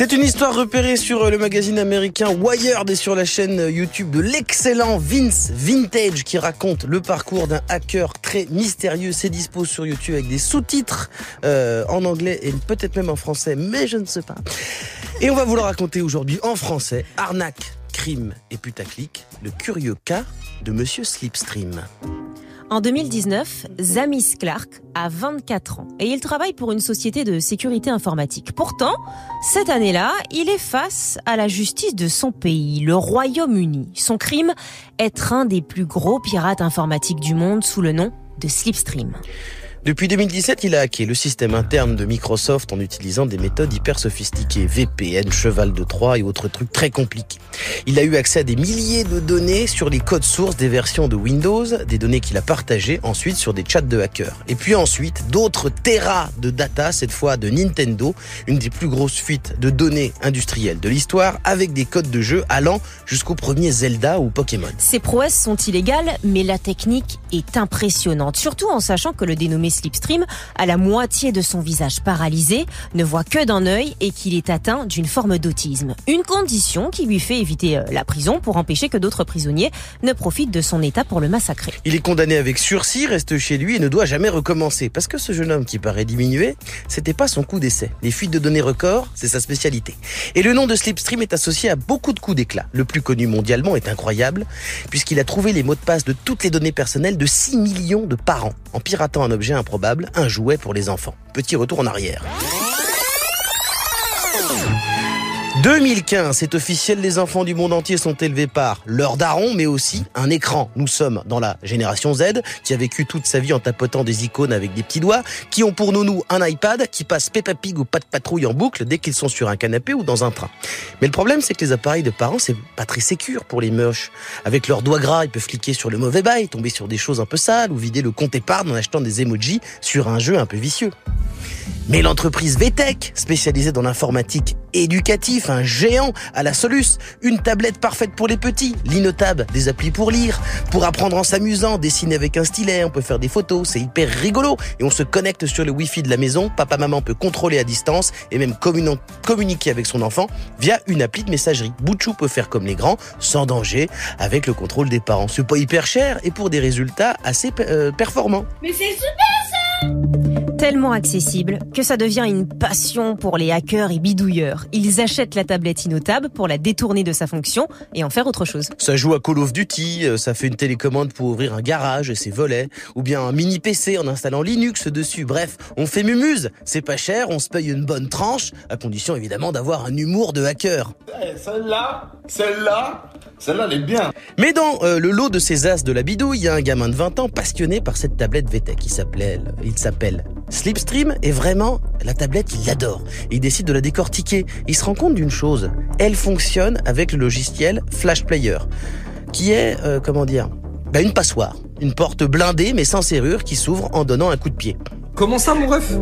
C'est une histoire repérée sur le magazine américain Wired et sur la chaîne YouTube de l'excellent Vince Vintage qui raconte le parcours d'un hacker très mystérieux. C'est dispo sur YouTube avec des sous-titres euh, en anglais et peut-être même en français, mais je ne sais pas. Et on va vous le raconter aujourd'hui en français. Arnaque, crime et putaclic, le curieux cas de Monsieur Slipstream. En 2019, Zamis Clark a 24 ans et il travaille pour une société de sécurité informatique. Pourtant, cette année-là, il est face à la justice de son pays, le Royaume-Uni. Son crime, être un des plus gros pirates informatiques du monde sous le nom de Slipstream. Depuis 2017, il a hacké le système interne de Microsoft en utilisant des méthodes hyper sophistiquées, VPN, cheval de Troie et autres trucs très compliqués. Il a eu accès à des milliers de données sur les codes sources des versions de Windows, des données qu'il a partagées ensuite sur des chats de hackers. Et puis ensuite, d'autres terras de data, cette fois de Nintendo, une des plus grosses fuites de données industrielles de l'histoire, avec des codes de jeu allant jusqu'au premier Zelda ou Pokémon. Ces prouesses sont illégales, mais la technique est impressionnante, surtout en sachant que le dénommé Slipstream a la moitié de son visage paralysé, ne voit que d'un œil et qu'il est atteint d'une forme d'autisme. Une condition qui lui fait éviter euh, la prison pour empêcher que d'autres prisonniers ne profitent de son état pour le massacrer. Il est condamné avec sursis, reste chez lui et ne doit jamais recommencer. Parce que ce jeune homme qui paraît diminué, c'était pas son coup d'essai. Les fuites de données records, c'est sa spécialité. Et le nom de Slipstream est associé à beaucoup de coups d'éclat. Le plus connu mondialement est incroyable, puisqu'il a trouvé les mots de passe de toutes les données personnelles de 6 millions de parents en piratant un objet improbable, un jouet pour les enfants. Petit retour en arrière. 2015, c'est officiel, les enfants du monde entier sont élevés par leur daron, mais aussi un écran. Nous sommes dans la génération Z, qui a vécu toute sa vie en tapotant des icônes avec des petits doigts, qui ont pour nous un iPad, qui passe Peppa Pig ou pas de patrouille en boucle dès qu'ils sont sur un canapé ou dans un train. Mais le problème, c'est que les appareils de parents, c'est pas très sécure pour les moches. Avec leurs doigts gras, ils peuvent cliquer sur le mauvais bail, tomber sur des choses un peu sales ou vider le compte épargne en achetant des emojis sur un jeu un peu vicieux. Mais l'entreprise VTech, spécialisée dans l'informatique éducatif, un géant à la Solus, une tablette parfaite pour les petits, l'innotable, des applis pour lire, pour apprendre en s'amusant, dessiner avec un stylet, on peut faire des photos, c'est hyper rigolo et on se connecte sur le wifi de la maison, papa maman peut contrôler à distance et même communiquer avec son enfant via une appli de messagerie. Bouchou peut faire comme les grands, sans danger, avec le contrôle des parents. C'est pas hyper cher et pour des résultats assez euh, performants. Mais c'est super tellement accessible que ça devient une passion pour les hackers et bidouilleurs. Ils achètent la tablette Innotable pour la détourner de sa fonction et en faire autre chose. Ça joue à Call of Duty, euh, ça fait une télécommande pour ouvrir un garage et ses volets, ou bien un mini PC en installant Linux dessus. Bref, on fait mumuse, c'est pas cher, on se paye une bonne tranche, à condition évidemment d'avoir un humour de hacker. Eh, celle-là, celle-là, celle-là, elle est bien. Mais dans euh, le lot de ces as de la bidouille, il y a un gamin de 20 ans passionné par cette tablette VTech. Il s'appelait, il s'appelle Slipstream est vraiment la tablette, il l'adore. Il décide de la décortiquer. Il se rend compte d'une chose. Elle fonctionne avec le logiciel Flash Player, qui est, euh, comment dire, bah, une passoire. Une porte blindée mais sans serrure qui s'ouvre en donnant un coup de pied. Comment ça, mon ref?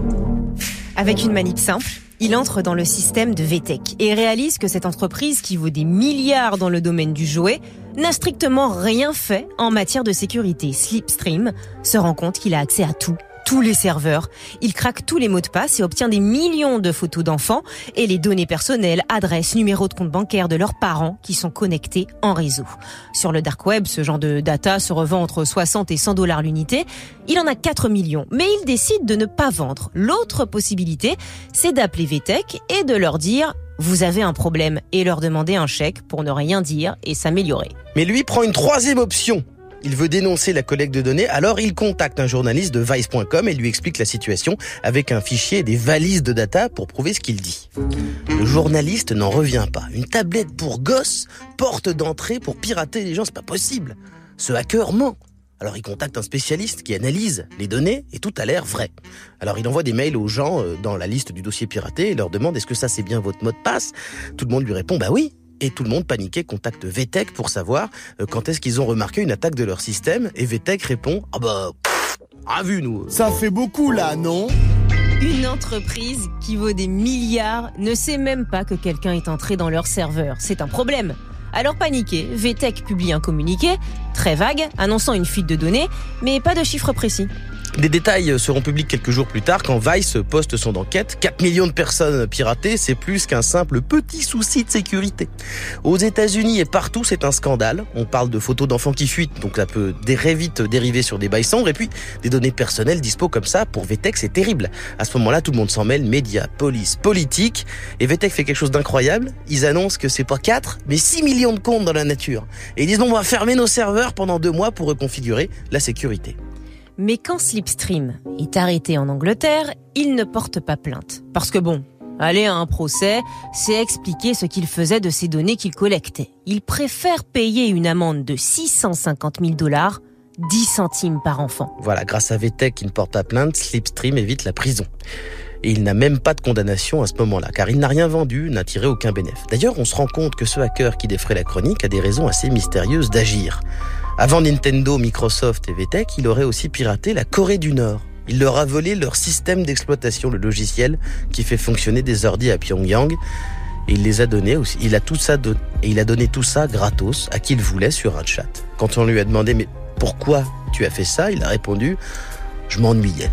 Avec une manip simple, il entre dans le système de VTech et réalise que cette entreprise qui vaut des milliards dans le domaine du jouet n'a strictement rien fait en matière de sécurité. Slipstream se rend compte qu'il a accès à tout tous les serveurs. Il craque tous les mots de passe et obtient des millions de photos d'enfants et les données personnelles, adresses, numéros de compte bancaire de leurs parents qui sont connectés en réseau. Sur le dark web, ce genre de data se revend entre 60 et 100 dollars l'unité. Il en a 4 millions, mais il décide de ne pas vendre. L'autre possibilité, c'est d'appeler VTech et de leur dire vous avez un problème et leur demander un chèque pour ne rien dire et s'améliorer. Mais lui prend une troisième option. Il veut dénoncer la collecte de données, alors il contacte un journaliste de Vice.com et lui explique la situation avec un fichier et des valises de data pour prouver ce qu'il dit. Le journaliste n'en revient pas. Une tablette pour gosses, porte d'entrée pour pirater les gens, c'est pas possible. Ce hacker ment. Alors il contacte un spécialiste qui analyse les données et tout a l'air vrai. Alors il envoie des mails aux gens euh, dans la liste du dossier piraté et leur demande est-ce que ça c'est bien votre mot de passe? Tout le monde lui répond bah oui. Et tout le monde paniqué contacte VTech pour savoir euh, quand est-ce qu'ils ont remarqué une attaque de leur système et VTech répond ah bah a vu nous. Ça fait beaucoup là, non? Une entreprise qui vaut des milliards ne sait même pas que quelqu'un est entré dans leur serveur. C'est un problème. Alors paniqué, VTech publie un communiqué, très vague, annonçant une fuite de données, mais pas de chiffres précis. Des détails seront publics quelques jours plus tard quand Vice poste son enquête. 4 millions de personnes piratées, c'est plus qu'un simple petit souci de sécurité. Aux États-Unis et partout, c'est un scandale. On parle de photos d'enfants qui fuitent, donc ça peut très vite dériver sur des bails sombres. Et puis, des données personnelles dispo comme ça, pour VTech, c'est terrible. À ce moment-là, tout le monde s'en mêle, médias, police, politique. Et VTech fait quelque chose d'incroyable. Ils annoncent que c'est pas 4, mais 6 millions de comptes dans la nature. Et ils disent, on va fermer nos serveurs pendant deux mois pour reconfigurer la sécurité. Mais quand Slipstream est arrêté en Angleterre, il ne porte pas plainte. Parce que bon, aller à un procès, c'est expliquer ce qu'il faisait de ces données qu'il collectait. Il préfère payer une amende de 650 000 dollars 10 centimes par enfant. Voilà, grâce à VTech qui ne porte pas plainte, Slipstream évite la prison. Et il n'a même pas de condamnation à ce moment-là, car il n'a rien vendu, n'a tiré aucun bénéfice. D'ailleurs, on se rend compte que ce hacker qui défrait la chronique a des raisons assez mystérieuses d'agir. Avant Nintendo, Microsoft et VTech, il aurait aussi piraté la Corée du Nord. Il leur a volé leur système d'exploitation, le logiciel qui fait fonctionner des ordi à Pyongyang. Et il les a donnés aussi. Il a tout ça et il a donné tout ça gratos à qui il voulait sur un chat. Quand on lui a demandé mais pourquoi tu as fait ça, il a répondu je m'ennuyais.